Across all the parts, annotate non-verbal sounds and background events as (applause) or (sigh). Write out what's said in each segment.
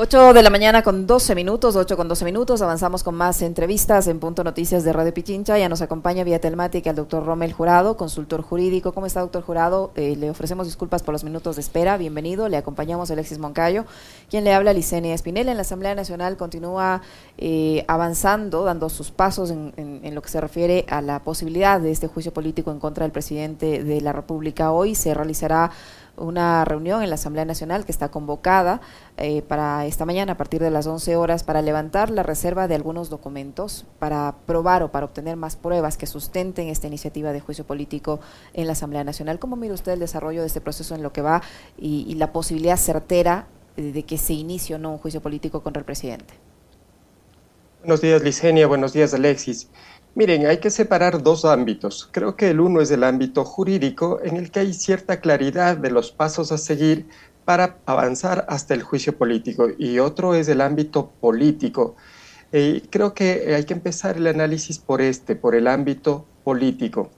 8 de la mañana con 12 minutos, 8 con 12 minutos, avanzamos con más entrevistas en Punto Noticias de Radio Pichincha. Ya nos acompaña vía telemática el doctor Romel Jurado, consultor jurídico. ¿Cómo está, doctor Jurado? Eh, le ofrecemos disculpas por los minutos de espera. Bienvenido. Le acompañamos Alexis Moncayo, quien le habla Licenia Espinel. En la Asamblea Nacional continúa eh, avanzando, dando sus pasos en, en lo que se refiere a la posibilidad de este juicio político en contra del presidente de la República. Hoy se realizará una reunión en la Asamblea Nacional que está convocada eh, para esta mañana a partir de las 11 horas para levantar la reserva de algunos documentos para probar o para obtener más pruebas que sustenten esta iniciativa de juicio político en la Asamblea Nacional. ¿Cómo mira usted el desarrollo de este proceso en lo que va y, la posibilidad certera de que se inicie o no un juicio político contra el presidente? Buenos días, Licenia. Buenos días, Alexis. Miren, hay que separar dos ámbitos. Creo que el uno es el ámbito jurídico, en el que hay cierta claridad de los pasos a seguir para avanzar hasta el juicio político, y otro es el ámbito político. Eh, creo que hay que empezar el análisis por este, por el ámbito político.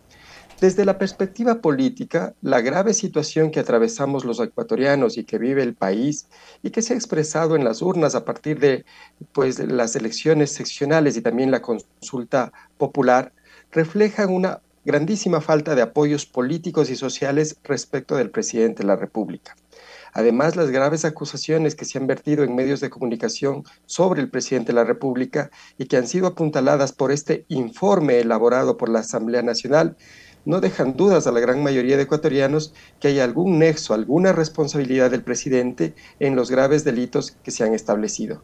Desde la perspectiva política, la grave situación que atravesamos los ecuatorianos y que vive el país y que se ha expresado en las urnas a partir de pues, las elecciones seccionales y también la consulta popular, reflejan una grandísima falta de apoyos políticos y sociales respecto del presidente de la República. Además, las graves acusaciones que se han vertido en medios de comunicación sobre el presidente de la República y que han sido apuntaladas por este informe elaborado por la Asamblea Nacional no dejan dudas a la gran mayoría de ecuatorianos que hay algún nexo, alguna responsabilidad del presidente en los graves delitos que se han establecido.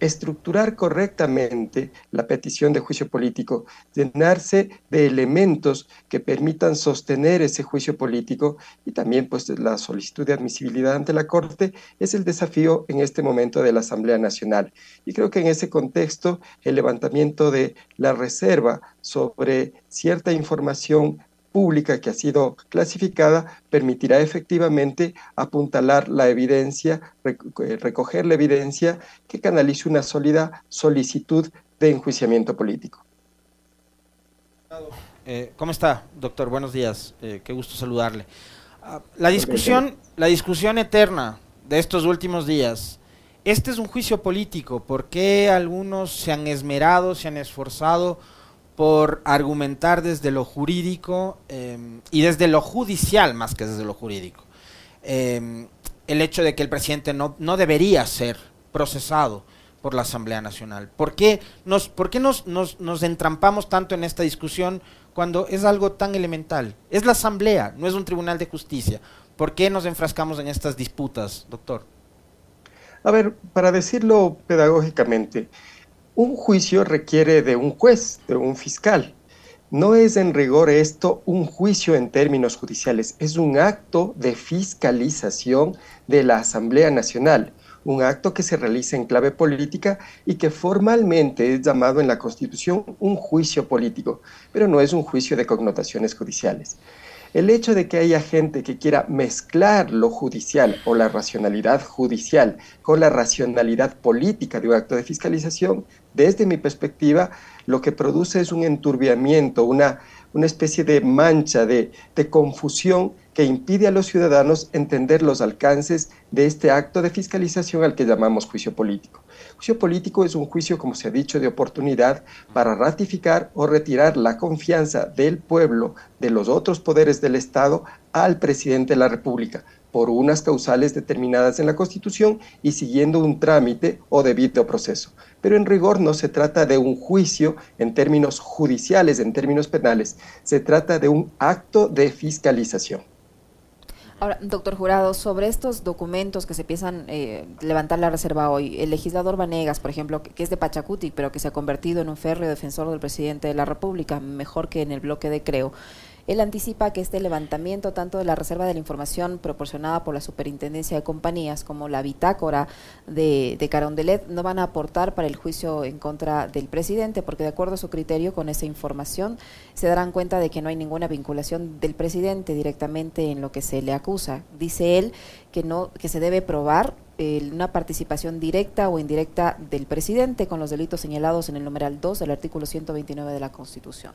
Estructurar correctamente la petición de juicio político, llenarse de elementos que permitan sostener ese juicio político y también pues la solicitud de admisibilidad ante la Corte es el desafío en este momento de la Asamblea Nacional. Y creo que en ese contexto el levantamiento de la reserva sobre cierta información pública que ha sido clasificada permitirá efectivamente apuntalar la evidencia, eh, recoger la evidencia que canalice una sólida solicitud de enjuiciamiento político. Eh, ¿Cómo está, doctor? Buenos días. Eh, qué gusto saludarle. Ah, la discusión, la discusión eterna de estos últimos días. Este es un juicio político. ¿Por qué algunos se han esmerado, se han esforzado? Por argumentar desde lo jurídico em, y desde lo judicial más que desde lo jurídico. Em, el hecho de que el presidente no, no, debería ser procesado por la Asamblea Nacional. ¿Por qué, nos, por qué nos, nos, nos entrampamos tanto en esta discusión cuando es algo tan elemental? Es la Asamblea, no es un tribunal de justicia. ¿Por qué nos enfrascamos en estas disputas, doctor? A ver, para decirlo pedagógicamente, un juicio requiere de un juez, de un fiscal. No es en rigor esto un juicio en términos judiciales, es un acto de fiscalización de la Asamblea Nacional, un acto que se realiza en clave política y que formalmente es llamado en la Constitución un juicio político, pero no es un juicio de connotaciones judiciales. El hecho de que haya gente que quiera mezclar lo judicial o la racionalidad judicial con la racionalidad política de un acto de fiscalización, desde mi perspectiva, lo que produce es un enturbiamiento, una, una especie de mancha, de, confusión que impide a los ciudadanos entender los alcances de este acto de fiscalización al que llamamos juicio político. Juicio político es un juicio, como se ha dicho, de oportunidad para ratificar o retirar la confianza del pueblo, de los otros poderes del Estado, al presidente de la República por unas causales determinadas en la Constitución y siguiendo un trámite o debido proceso. Pero en rigor no se trata de un juicio en términos judiciales, en términos penales, se trata de un acto de fiscalización. Ahora, doctor Jurado, sobre estos documentos que se empiezan eh, levantar la reserva hoy, el legislador Vanegas, por ejemplo, que, es de Pachacuti, pero que se ha convertido en un férreo defensor del presidente de la República, mejor que en el bloque de Creo, él anticipa que este levantamiento tanto de la reserva de la información proporcionada por la Superintendencia de Compañías como la bitácora de, de Carondelet no van a aportar para el juicio en contra del presidente, porque de acuerdo a su criterio con esa información se darán cuenta de que no hay ninguna vinculación del presidente directamente en lo que se le acusa. Dice él que no que se debe probar eh, una participación directa o indirecta del presidente con los delitos señalados en el numeral 2 del artículo 129 de la Constitución.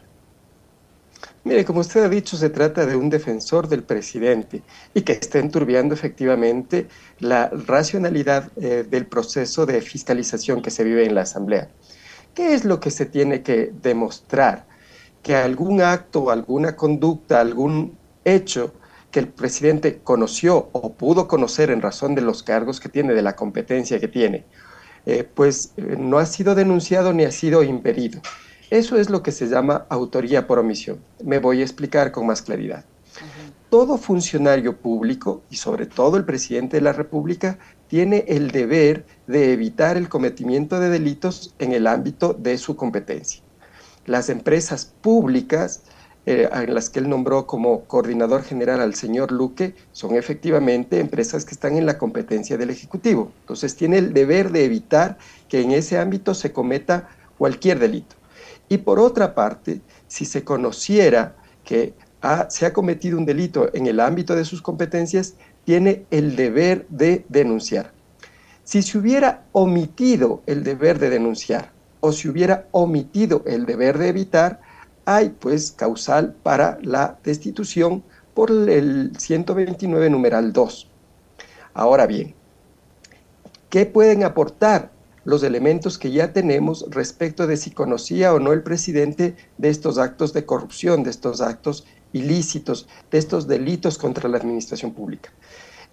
Mire, como usted ha dicho, se trata de un defensor del presidente y que está enturbiando efectivamente la racionalidad eh, del proceso de fiscalización que se vive en la Asamblea. ¿Qué es lo que se tiene que demostrar? Que algún acto, alguna conducta, algún hecho que el presidente conoció o pudo conocer en razón de los cargos que tiene, de la competencia que tiene, eh, pues eh, no ha sido denunciado ni ha sido impedido. Eso es lo que se llama autoría por omisión. Me voy a explicar con más claridad. Todo funcionario público, y sobre todo el presidente de la República, tiene el deber de evitar el cometimiento de delitos en el ámbito de su competencia. Las empresas públicas eh, en las que él nombró como coordinador general al señor Luque son efectivamente empresas que están en la competencia del Ejecutivo. Entonces tiene el deber de evitar que en ese ámbito se cometa cualquier delito. Y por otra parte, si se conociera que se ha cometido un delito en el ámbito de sus competencias, tiene el deber de denunciar. Si se hubiera omitido el deber de denunciar o si hubiera omitido el deber de evitar, hay pues causal para la destitución por el 129 numeral 2. Ahora bien, ¿qué pueden aportar los elementos que ya tenemos respecto de si conocía o no el presidente de estos actos de corrupción, de estos actos ilícitos, de estos delitos contra la administración pública.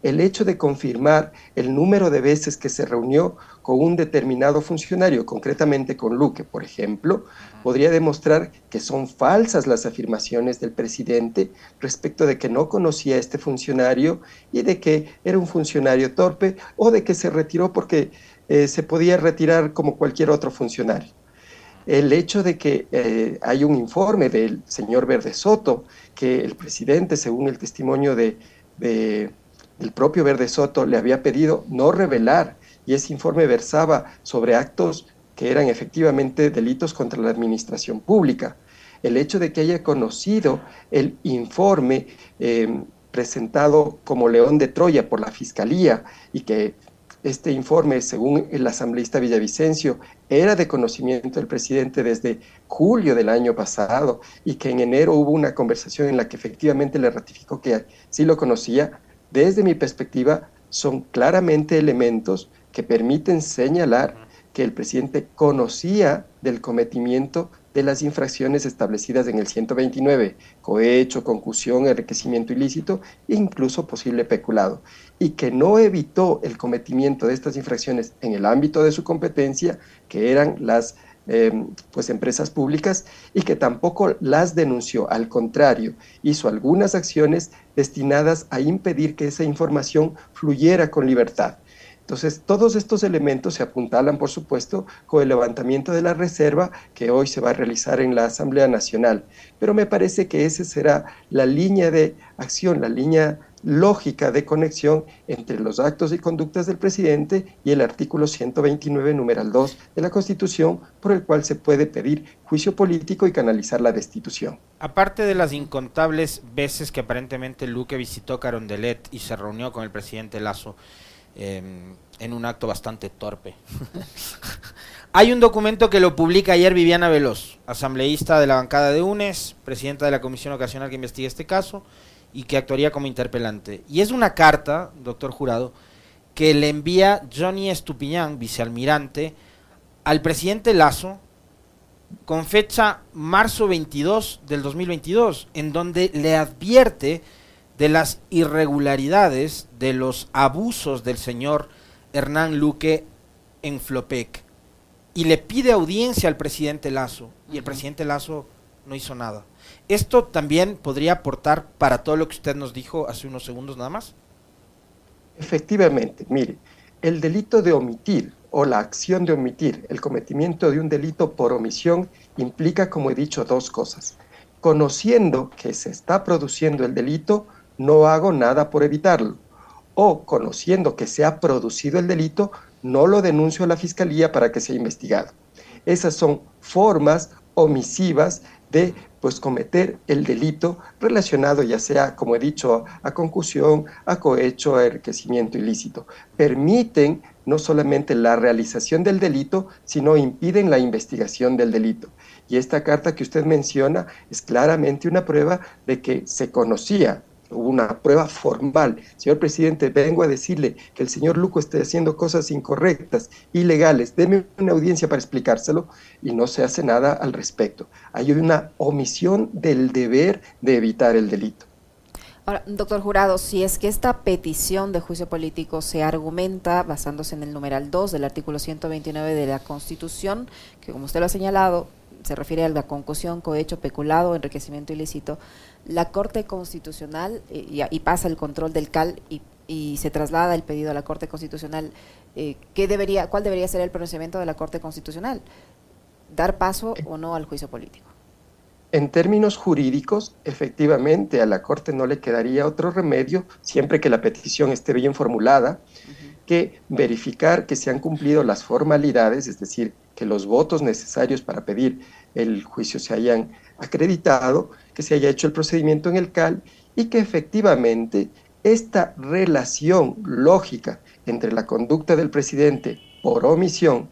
El hecho de confirmar el número de veces que se reunió con un determinado funcionario, concretamente con Luque, por ejemplo, podría demostrar que son falsas las afirmaciones del presidente respecto de que no conocía a este funcionario y de que era un funcionario torpe o de que se retiró porque eh, se podía retirar como cualquier otro funcionario. El hecho de que eh, hay un informe del señor Verde Soto, que el presidente, según el testimonio de, de, del propio Verde Soto, le había pedido no revelar, y ese informe versaba sobre actos que eran efectivamente delitos contra la administración pública. El hecho de que haya conocido el informe eh, presentado como León de Troya por la Fiscalía y que este informe, según el asambleísta Villavicencio, era de conocimiento del presidente desde julio del año pasado y que en enero hubo una conversación en la que efectivamente le ratificó que sí lo conocía, desde mi perspectiva son claramente elementos que permiten señalar que el presidente conocía del cometimiento de las infracciones establecidas en el 129, cohecho, concusión, enriquecimiento ilícito e incluso posible peculado, y que no evitó el cometimiento de estas infracciones en el ámbito de su competencia, que eran las em, pues empresas públicas, y que tampoco las denunció, al contrario, hizo algunas acciones destinadas a impedir que esa información fluyera con libertad. Entonces, todos estos elementos se apuntalan, por supuesto, con el levantamiento de la reserva que hoy se va a realizar en la Asamblea Nacional. Pero me parece que esa será la línea de acción, la línea lógica de conexión entre los actos y conductas del presidente y el artículo 129, numeral 2 de la Constitución, por el cual se puede pedir juicio político y canalizar la destitución. Aparte de las incontables veces que aparentemente Luque visitó Carondelet y se reunió con el presidente Lazo, Em, en un acto bastante torpe. (laughs) Hay un documento que lo publica ayer Viviana Veloz, asambleísta de la bancada de UNES, presidenta de la comisión ocasional que investiga este caso y que actuaría como interpelante. Y es una carta, doctor Jurado, que le envía Johnny Estupiñán, vicealmirante, al presidente Lazo con fecha marzo 22 del 2022, en donde le advierte de las irregularidades, de los abusos del señor Hernán Luque en Flopec y le pide audiencia al presidente Lazo y el presidente Lazo no hizo nada. ¿Esto también podría aportar para todo lo que usted nos dijo hace unos segundos nada más? Efectivamente, mire, el delito de omitir o la acción de omitir, el cometimiento de un delito por omisión, implica, como he dicho, dos cosas. Conociendo que se está produciendo el delito, no hago nada por evitarlo. O, conociendo que se ha producido el delito, no lo denuncio a la fiscalía para que sea investigado. Esas son formas omisivas de pues cometer el delito relacionado ya sea, como he dicho, a concusión, a cohecho, a enriquecimiento ilícito. Permiten no solamente la realización del delito, sino impiden la investigación del delito. Y esta carta que usted menciona es claramente una prueba de que se conocía hubo una prueba formal. Señor presidente, vengo a decirle que el señor Luco está haciendo cosas incorrectas, ilegales. Deme una audiencia para explicárselo y no se hace nada al respecto. Hay una omisión del deber de evitar el delito. Ahora, doctor Jurado, si es que esta petición de juicio político se argumenta basándose en el numeral 2 del artículo 129 de la Constitución, que como usted lo ha señalado, se refiere a la concusión, cohecho, peculado, enriquecimiento ilícito, la Corte Constitucional eh, y, pasa el control del CAL y, se traslada el pedido a la Corte Constitucional, eh, ¿qué debería, ¿cuál debería ser el pronunciamiento de la Corte Constitucional? ¿Dar paso o no al juicio político? En términos jurídicos, efectivamente, a la Corte no le quedaría otro remedio, siempre que la petición esté bien formulada, que verificar que se han cumplido las formalidades, es decir, que los votos necesarios para pedir el juicio se hayan acreditado, que se haya hecho el procedimiento en el CAL y que efectivamente esta relación lógica entre la conducta del presidente por omisión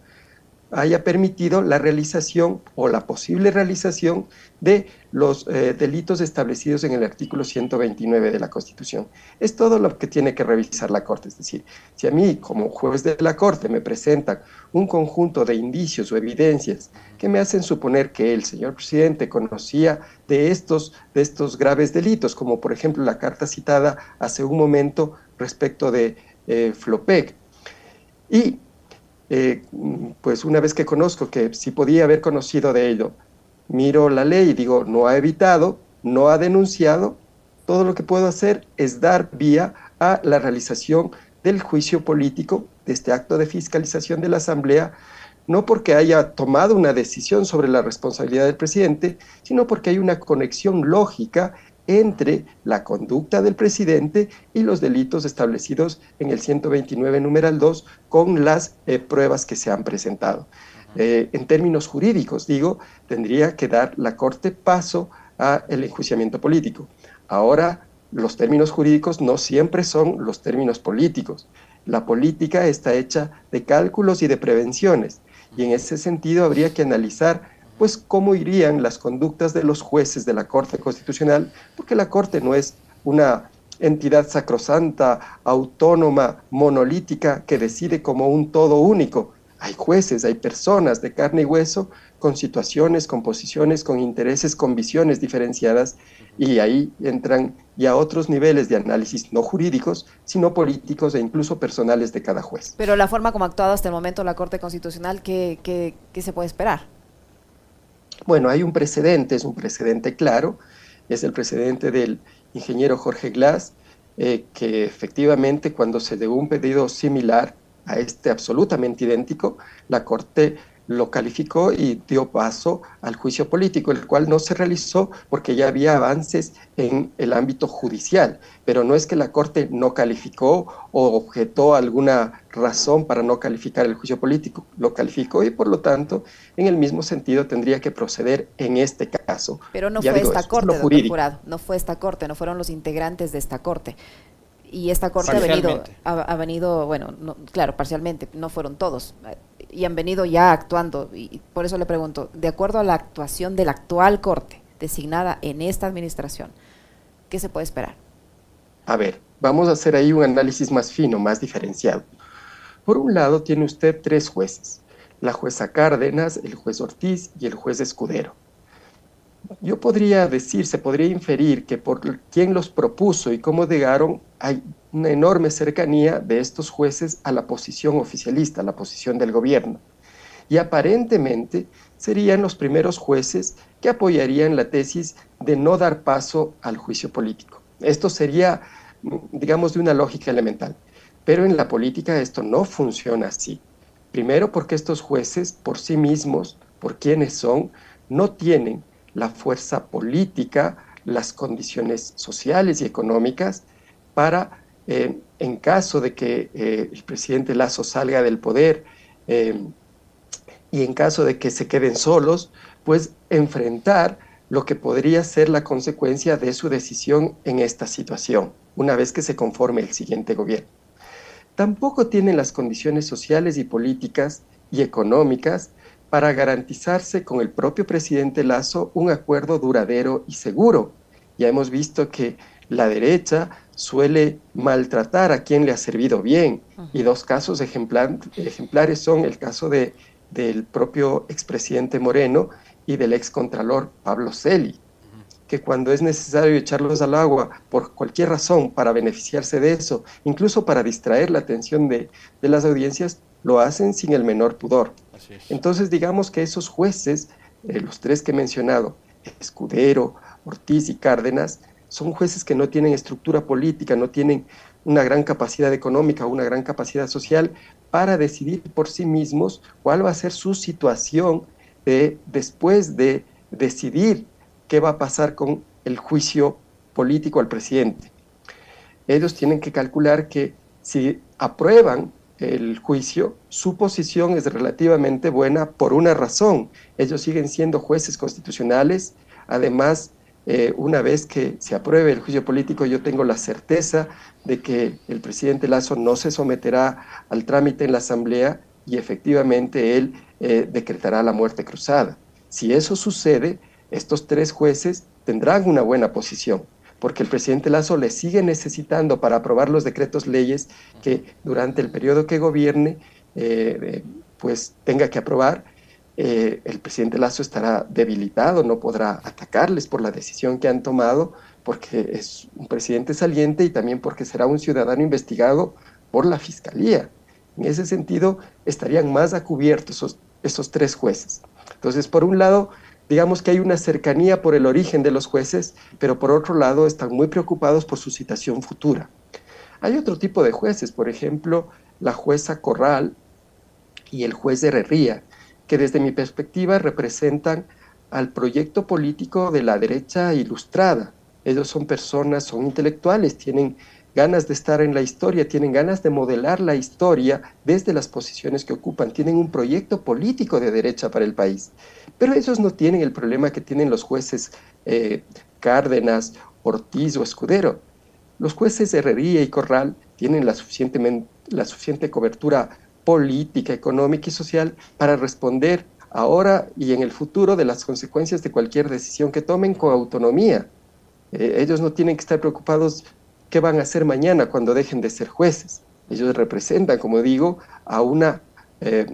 haya permitido la realización o la posible realización de los eh, delitos establecidos en el artículo 129 de la Constitución. Es todo lo que tiene que revisar la Corte. Es decir, si a mí como juez de la Corte me presentan un conjunto de indicios o evidencias que me hacen suponer que el señor presidente conocía de estos, de estos graves delitos, como por ejemplo la carta citada hace un momento respecto de eh, Flopec, y eh, pues una vez que conozco que si podía haber conocido de ello, miro la ley y digo, no ha evitado, no ha denunciado, todo lo que puedo hacer es dar vía a la realización del juicio político, de este acto de fiscalización de la Asamblea, no porque haya tomado una decisión sobre la responsabilidad del presidente, sino porque hay una conexión lógica entre la conducta del presidente y los delitos establecidos en el 129 numeral 2 con las eh, pruebas que se han presentado. Eh, en términos jurídicos, digo, tendría que dar la Corte paso al enjuiciamiento político. Ahora, los términos jurídicos no siempre son los términos políticos. La política está hecha de cálculos y de prevenciones, y en ese sentido habría que analizar pues cómo irían las conductas de los jueces de la Corte Constitucional, porque la Corte no es una entidad sacrosanta, autónoma, monolítica, que decide como un todo único. Hay jueces, hay personas de carne y hueso con situaciones, con posiciones, con intereses, con visiones diferenciadas, y ahí entran ya otros niveles de análisis, no jurídicos, sino políticos e incluso personales de cada juez. Pero la forma como ha actuado hasta el momento la Corte Constitucional, ¿qué, se puede esperar? Bueno, hay un precedente, es un precedente claro, es el precedente del ingeniero Jorge Glass, eh, que efectivamente cuando se dio un pedido similar a este absolutamente idéntico, la Corte lo calificó y dio paso al juicio político, el cual no se realizó porque ya había avances en el ámbito judicial, pero no es que la Corte no calificó o objetó alguna razón para no calificar el juicio político, lo calificó y por lo tanto en el mismo sentido tendría que proceder en este caso. Pero no fue esta Corte, doctor Jurado, no fue esta Corte, no fueron los integrantes de esta Corte y esta corte ha venido, ha, venido, bueno, claro, parcialmente, no fueron todos, y han venido ya actuando. Y por eso le pregunto, de acuerdo a la actuación de la actual Corte designada en esta administración, ¿qué se puede esperar? A ver, vamos a hacer ahí un análisis más fino, más diferenciado. Por un lado, tiene usted tres jueces, la jueza Cárdenas, el juez Ortiz y el juez Escudero. Yo podría decir, se podría inferir que por quién los propuso y cómo llegaron, hay una enorme cercanía de estos jueces a la posición oficialista, a la posición del gobierno. Y aparentemente serían los primeros jueces que apoyarían la tesis de no dar paso al juicio político. Esto sería, digamos, de una lógica elemental. Pero en la política esto no funciona así. Primero porque estos jueces por sí mismos, por quienes son, no tienen la fuerza política, las condiciones sociales y económicas para en caso de que eh, el presidente Lazo salga del poder eh, y en caso de que se queden solos, pues enfrentar lo que podría ser la consecuencia de su decisión en esta situación, una vez que se conforme el siguiente gobierno. tampoco tienen las condiciones sociales y políticas y económicas para garantizarse con el propio presidente Lazo un acuerdo duradero y seguro. Ya hemos visto que la derecha suele maltratar a quien le ha servido bien y dos casos ejemplares son el caso de, del propio expresidente Moreno y del excontralor Pablo Celi, que cuando es necesario echarlos al agua por cualquier razón para beneficiarse de eso, incluso para distraer la atención de, de las audiencias, lo hacen sin el menor pudor. Entonces digamos que esos jueces, eh, los tres que he mencionado, Escudero, Ortiz y Cárdenas, son jueces que no tienen estructura política, no tienen una gran capacidad económica, una gran capacidad social para decidir por sí mismos cuál va a ser su situación de, después de decidir qué va a pasar con el juicio político al presidente. Ellos tienen que calcular que si aprueban el juicio, su posición es relativamente buena por una razón. Ellos siguen siendo jueces constitucionales, además, eh, una vez que se apruebe el juicio político, yo tengo la certeza de que el presidente Lazo no se someterá al trámite en la Asamblea y efectivamente él eh, decretará la muerte cruzada. Si eso sucede, estos tres jueces tendrán una buena posición porque el presidente Lazo le sigue necesitando para aprobar los decretos leyes que durante el periodo que gobierne, eh, eh, pues tenga que aprobar. Eh, el presidente Lazo estará debilitado, no podrá atacarles por la decisión que han tomado, porque es un presidente saliente y también porque será un ciudadano investigado por la fiscalía. En ese sentido, estarían más a cubierto esos, esos tres jueces. Entonces, por un lado, digamos que hay una cercanía por el origen de los jueces, pero por otro lado están muy preocupados por su citación futura. Hay otro tipo de jueces, por ejemplo, la jueza Corral y el juez de Herrería, que desde mi perspectiva representan al proyecto político de la derecha ilustrada. Ellos son personas, son intelectuales, tienen ganas de estar en la historia, tienen ganas de modelar la historia desde las posiciones que ocupan, tienen un proyecto político de derecha para el país. Pero ellos no tienen el problema que tienen los jueces eh, Cárdenas, Ortiz o Escudero. Los jueces Herrería y Corral tienen la, la suficiente cobertura política, económica y social para responder ahora y en el futuro de las consecuencias de cualquier decisión que tomen con autonomía. Eh, ellos no tienen que estar preocupados qué van a hacer mañana cuando dejen de ser jueces. Ellos representan, como digo, a una, eh,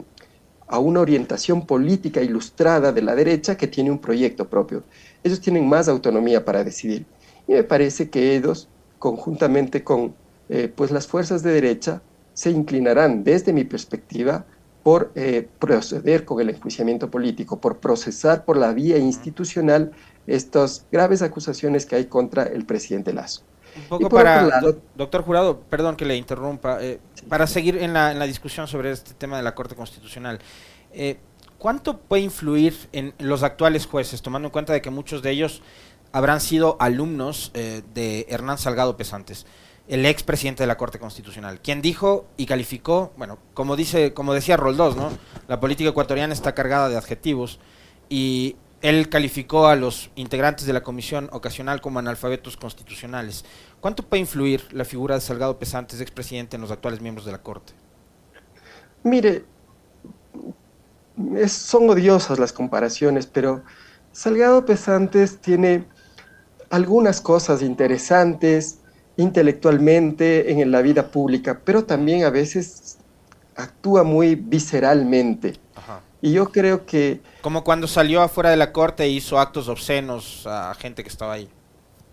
a una orientación política ilustrada de la derecha que tiene un proyecto propio. Ellos tienen más autonomía para decidir. Y me parece que ellos, conjuntamente con eh, pues las fuerzas de derecha, se inclinarán, desde mi perspectiva, por eh, proceder con el enjuiciamiento político, por procesar por la vía institucional estas graves acusaciones que hay contra el presidente Lazo. Un poco para, doctor Jurado, perdón que le interrumpa, eh, para seguir en la, en la, discusión sobre este tema de la Corte Constitucional. Eh, ¿Cuánto puede influir en los actuales jueces, tomando en cuenta de que muchos de ellos habrán sido alumnos eh, de Hernán Salgado Pesantes, el ex presidente de la Corte Constitucional, quien dijo y calificó, bueno, como dice, como decía Roldós, ¿no? La política ecuatoriana está cargada de adjetivos y él calificó a los integrantes de la comisión ocasional como analfabetos constitucionales. ¿Cuánto puede influir la figura de Salgado Pesantes, expresidente, en los actuales miembros de la Corte? Mire, son odiosas las comparaciones, pero Salgado Pesantes tiene algunas cosas interesantes intelectualmente en la vida pública, pero también a veces actúa muy visceralmente. Y yo creo que... Como cuando salió afuera de la corte e hizo actos obscenos a gente que estaba ahí.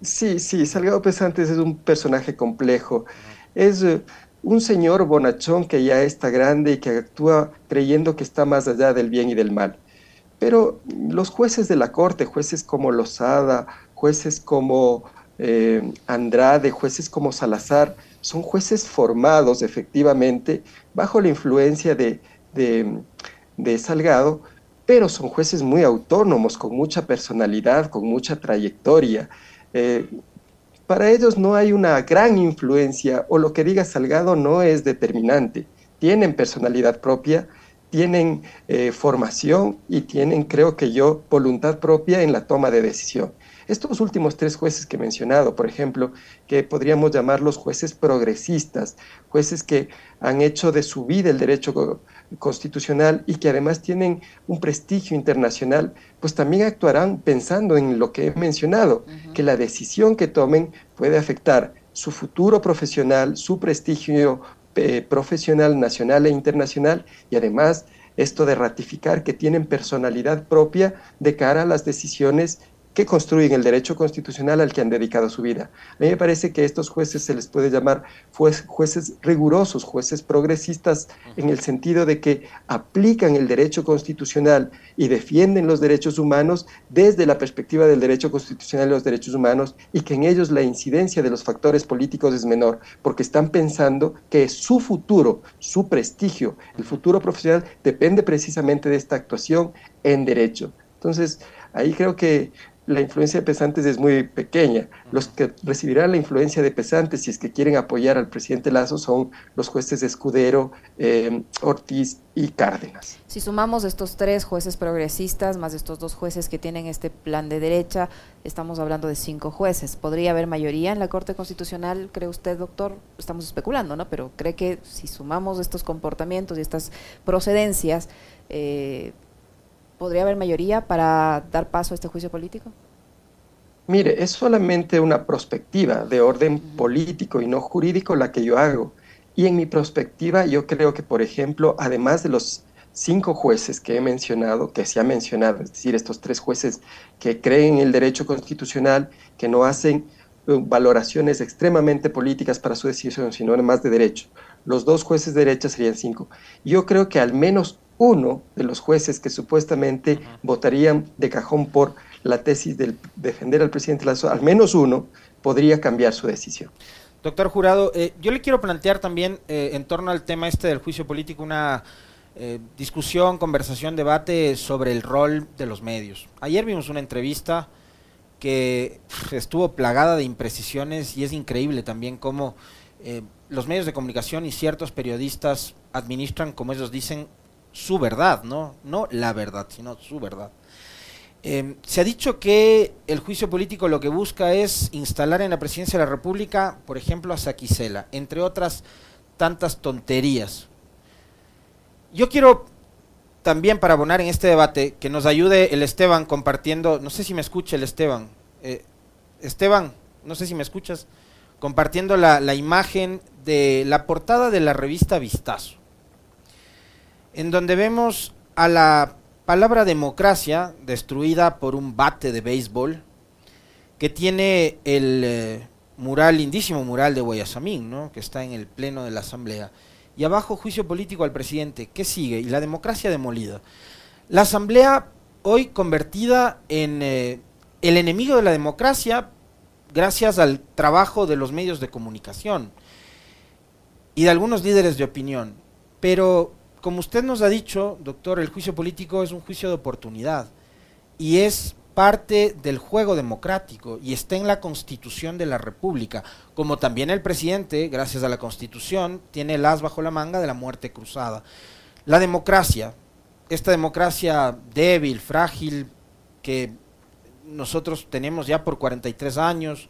Sí, sí, Salgado Pesantes es un personaje complejo. Es eh, un señor bonachón que ya está grande y que actúa creyendo que está más allá del bien y del mal. Pero los jueces de la corte, jueces como Lozada, jueces como eh, Andrade, jueces como Salazar, son jueces formados efectivamente bajo la influencia de, de Salgado, pero son jueces muy autónomos, con mucha personalidad, con mucha trayectoria. Eh, para ellos no hay una gran influencia o lo que diga Salgado no es determinante. Tienen personalidad propia, tienen eh, formación y tienen, creo que yo, voluntad propia en la toma de decisión. Estos últimos tres jueces que he mencionado, por ejemplo, que podríamos llamarlos jueces progresistas, jueces que han hecho de su vida el derecho constitucional y que además tienen un prestigio internacional, pues también actuarán pensando en lo que he mencionado, que la decisión que tomen puede afectar su futuro profesional, su prestigio eh, profesional nacional e internacional y además esto de ratificar que tienen personalidad propia de cara a las decisiones que construyen el derecho constitucional al que han dedicado su vida. A mí me parece que a estos jueces se les puede llamar jueces rigurosos, jueces progresistas, en el sentido de que aplican el derecho constitucional y defienden los derechos humanos desde la perspectiva del derecho constitucional y los derechos humanos y que en ellos la incidencia de los factores políticos es menor, porque están pensando que su futuro, su prestigio, el futuro profesional depende precisamente de esta actuación en derecho. Entonces, ahí creo que la influencia de pesantes es muy pequeña. Los que recibirán la influencia de pesantes, si es que quieren apoyar al presidente Lazo, son los jueces Escudero, eh, Ortiz y Cárdenas. Si sumamos estos tres jueces progresistas, más estos dos jueces que tienen este plan de derecha, estamos hablando de cinco jueces. ¿Podría haber mayoría en la Corte Constitucional, cree usted, doctor? Estamos especulando, ¿no? Pero cree que si sumamos estos comportamientos y estas procedencias, eh, ¿podría haber mayoría para dar paso a este juicio político? Mire, es solamente una perspectiva de orden político y no jurídico la que yo hago. Y en mi perspectiva, yo creo que, por ejemplo, además de los cinco jueces que he mencionado, que se ha mencionado, es decir, estos tres jueces que creen en el derecho constitucional, que no hacen eh, valoraciones extremadamente políticas para su decisión, sino más de derecho. Los dos jueces de derecha serían cinco. Yo creo que al menos uno de los jueces que supuestamente votarían de cajón por la tesis de defender al presidente Lazo, al menos uno, podría cambiar su decisión. Doctor Jurado, eh, yo le quiero plantear también eh, en torno al tema este del juicio político una eh, discusión, conversación, debate sobre el rol de los medios. Ayer vimos una entrevista que estuvo plagada de imprecisiones y es increíble también cómo los medios de comunicación y ciertos periodistas administran, como ellos dicen, su verdad, ¿no? No la verdad, sino su verdad. Em, se ha dicho que el juicio político lo que busca es instalar en la presidencia de la República, por ejemplo, a Saquicela, entre otras tantas tonterías. Yo quiero también para abonar en este debate que nos ayude el Esteban compartiendo, no sé si me escucha el Esteban, eh, Esteban, no sé si me escuchas, compartiendo la, la imagen de la portada de la revista Vistazo en donde vemos a la palabra democracia destruida por un bate de béisbol que tiene el eh, mural, lindísimo mural de Guayasamín, ¿no? que está en el pleno de la Asamblea. Y abajo juicio político al presidente. ¿Qué sigue? Y la democracia demolida. La Asamblea hoy convertida en eh, el enemigo de la democracia gracias al trabajo de los medios de comunicación y de algunos líderes de opinión. Pero como usted nos ha dicho, doctor, el juicio político es un juicio de oportunidad y es parte del juego democrático y está en la constitución de la República, como también el presidente, gracias a la constitución, tiene el as bajo la manga de la muerte cruzada. La democracia, esta democracia débil, frágil, que nosotros tenemos ya por 43 años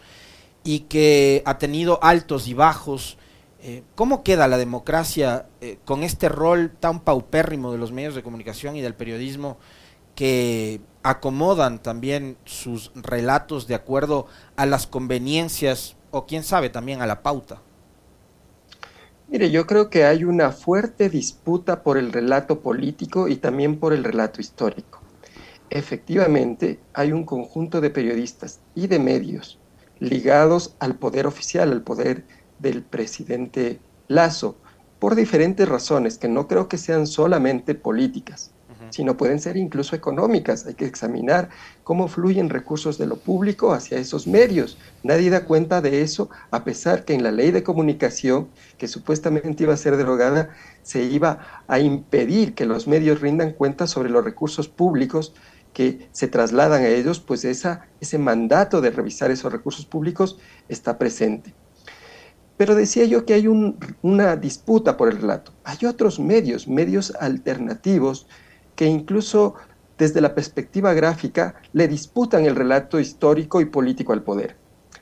y que ha tenido altos y bajos, eh, ¿Cómo queda la democracia eh, con este rol tan paupérrimo de los medios de comunicación y del periodismo que acomodan también sus relatos de acuerdo a las conveniencias o quién sabe también a la pauta? Mire, yo creo que hay una fuerte disputa por el relato político y también por el relato histórico. Efectivamente, hay un conjunto de periodistas y de medios ligados al poder oficial, al poder del presidente Lazo, por diferentes razones, que no creo que sean solamente políticas, sino pueden ser incluso económicas. Hay que examinar cómo fluyen recursos de lo público hacia esos medios. Nadie da cuenta de eso, a pesar que en la ley de comunicación, que supuestamente iba a ser derogada, se iba a impedir que los medios rindan cuenta sobre los recursos públicos que se trasladan a ellos, pues esa, ese mandato de revisar esos recursos públicos está presente. Pero decía yo que hay una disputa por el relato. Hay otros medios, medios alternativos, que incluso desde la perspectiva gráfica le disputan el relato histórico y político al poder.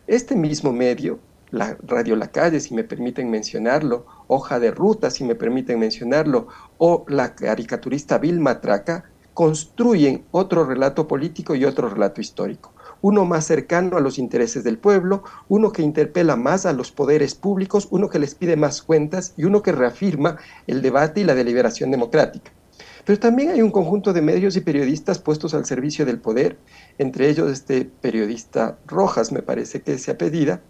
Este mismo medio, la Radio La Calle, si me permiten mencionarlo, Hoja de Ruta, si me permiten mencionarlo, o la caricaturista Vilma Traca, construyen otro relato político y otro relato histórico. Uno más cercano a los intereses del pueblo, uno que interpela más a los poderes públicos, uno que les pide más cuentas y uno que reafirma el debate y la deliberación democrática. Pero también hay un conjunto de medios y periodistas puestos al servicio del poder, entre ellos este periodista Rojas, me parece que se apellida,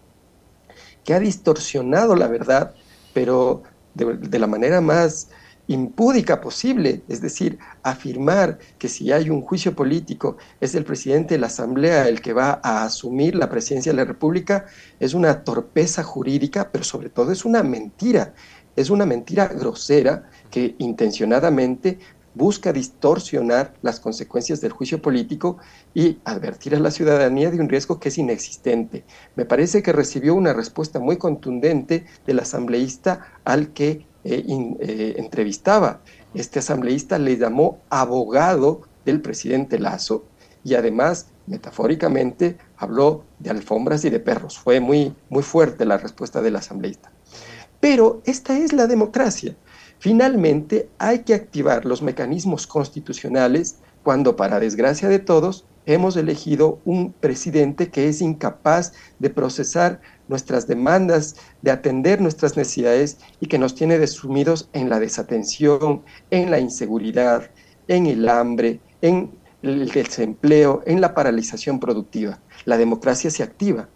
que ha distorsionado la verdad, pero de, de la manera más impúdica posible, es decir, afirmar que si hay un juicio político es el presidente de la Asamblea el que va a asumir la presidencia de la República, es una torpeza jurídica, pero sobre todo es una mentira, es una mentira grosera que intencionadamente busca distorsionar las consecuencias del juicio político y advertir a la ciudadanía de un riesgo que es inexistente. Me parece que recibió una respuesta muy contundente del asambleísta al que eh, eh, entrevistaba. Este asambleísta le llamó abogado del presidente Lazo y además, metafóricamente, habló de alfombras y de perros. Fue muy, muy fuerte la respuesta del asambleísta. Pero esta es la democracia. Finalmente, hay que activar los mecanismos constitucionales cuando, para desgracia de todos, hemos elegido un presidente que es incapaz de procesar nuestras demandas, de atender nuestras necesidades y que nos tiene desumidos en la desatención, en la inseguridad, en el hambre, en el desempleo, en la paralización productiva. La democracia se activa.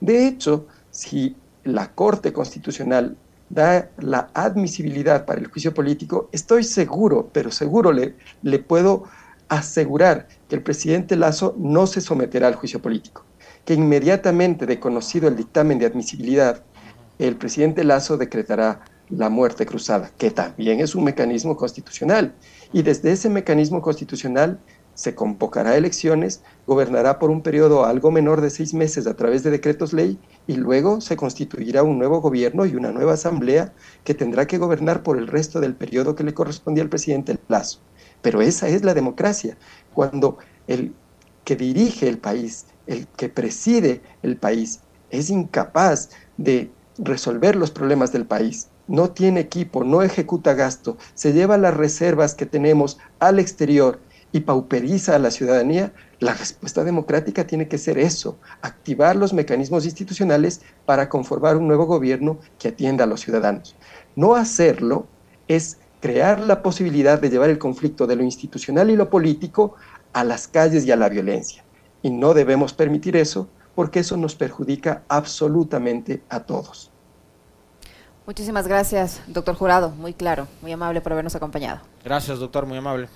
De hecho, si la Corte Constitucional da la admisibilidad para el juicio político, estoy seguro, pero seguro le, le puedo asegurar que el presidente Lazo no se someterá al juicio político que inmediatamente de conocido el dictamen de admisibilidad, el presidente Lazo decretará la muerte cruzada, que también es un mecanismo constitucional. Y desde ese mecanismo constitucional se convocará elecciones, gobernará por un periodo algo menor de seis meses a través de decretos ley y luego se constituirá un nuevo gobierno y una nueva asamblea que tendrá que gobernar por el resto del periodo que le correspondía al presidente Lazo. Pero esa es la democracia, cuando el que dirige el país el que preside el país es incapaz de resolver los problemas del país, no tiene equipo, no ejecuta gasto, se lleva las reservas que tenemos al exterior y pauperiza a la ciudadanía, la respuesta democrática tiene que ser eso, activar los mecanismos institucionales para conformar un nuevo gobierno que atienda a los ciudadanos. No hacerlo es crear la posibilidad de llevar el conflicto de lo institucional y lo político a las calles y a la violencia. Y no debemos permitir eso porque eso nos perjudica absolutamente a todos. Muchísimas gracias, doctor Jurado. Muy claro, muy amable por habernos acompañado. Gracias, doctor, muy amable.